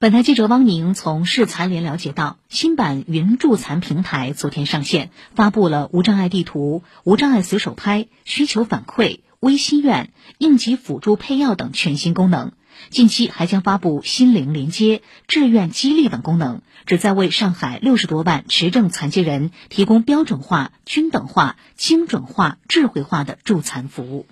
本台记者汪宁从市残联了解到新版云助残平台昨天上线发布了无障碍地图无障碍随手拍需求反馈微心愿应急辅助配药等全新功能。近期还将发布心灵连接志愿激励等功能旨在为上海六十多万持证残疾人提供标准化均等化精准化智慧化的助残服务。